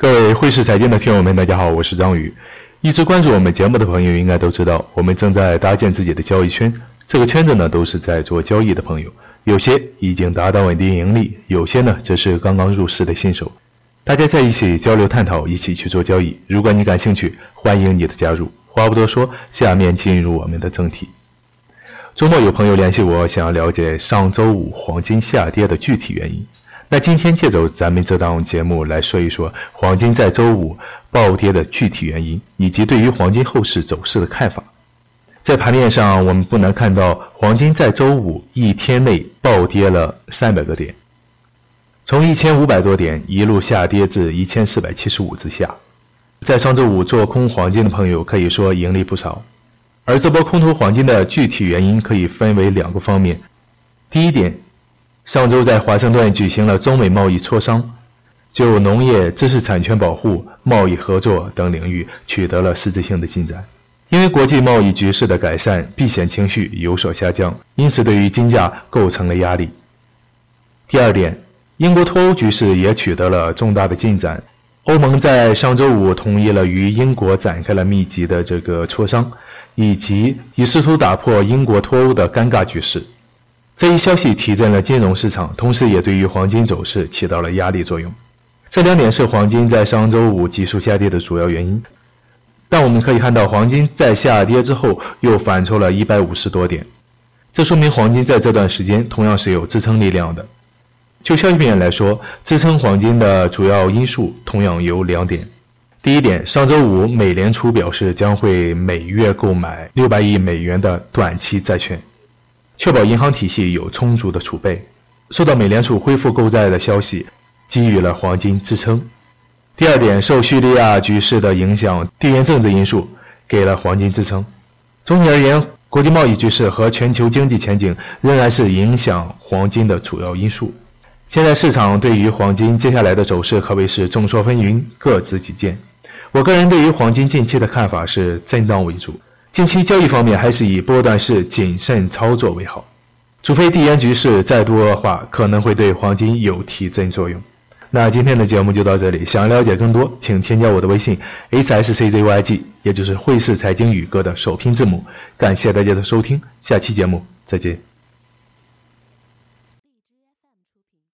各位汇市财经的听友们，大家好，我是张宇。一直关注我们节目的朋友应该都知道，我们正在搭建自己的交易圈。这个圈子呢，都是在做交易的朋友，有些已经达到稳定盈利，有些呢则是刚刚入市的新手。大家在一起交流探讨，一起去做交易。如果你感兴趣，欢迎你的加入。话不多说，下面进入我们的正题。周末有朋友联系我，想要了解上周五黄金下跌的具体原因。那今天借着咱们这档节目来说一说黄金在周五暴跌的具体原因，以及对于黄金后市走势的看法。在盘面上，我们不难看到，黄金在周五一天内暴跌了三百个点，从一千五百多点一路下跌至一千四百七十五之下。在上周五做空黄金的朋友可以说盈利不少。而这波空头黄金的具体原因可以分为两个方面。第一点。上周在华盛顿举行了中美贸易磋商，就农业、知识产权保护、贸易合作等领域取得了实质性的进展。因为国际贸易局势的改善，避险情绪有所下降，因此对于金价构成了压力。第二点，英国脱欧局势也取得了重大的进展。欧盟在上周五同意了与英国展开了密集的这个磋商，以及以试图打破英国脱欧的尴尬局势。这一消息提振了金融市场，同时也对于黄金走势起到了压力作用。这两点是黄金在上周五急速下跌的主要原因。但我们可以看到，黄金在下跌之后又反抽了一百五十多点，这说明黄金在这段时间同样是有支撑力量的。就消息面来说，支撑黄金的主要因素同样有两点。第一点，上周五美联储表示将会每月购买六百亿美元的短期债券。确保银行体系有充足的储备。受到美联储恢复购债的消息，给予了黄金支撑。第二点，受叙利亚局势的影响，地缘政治因素给了黄金支撑。总体而言，国际贸易局势和全球经济前景仍然是影响黄金的主要因素。现在市场对于黄金接下来的走势可谓是众说纷纭，各执己见。我个人对于黄金近期的看法是震荡为主。近期交易方面还是以波段式谨慎操作为好，除非地缘局势再度恶化，可能会对黄金有提振作用。那今天的节目就到这里，想了解更多，请添加我的微信 h s c z y g，也就是汇市财经宇哥的首拼字母。感谢大家的收听，下期节目再见。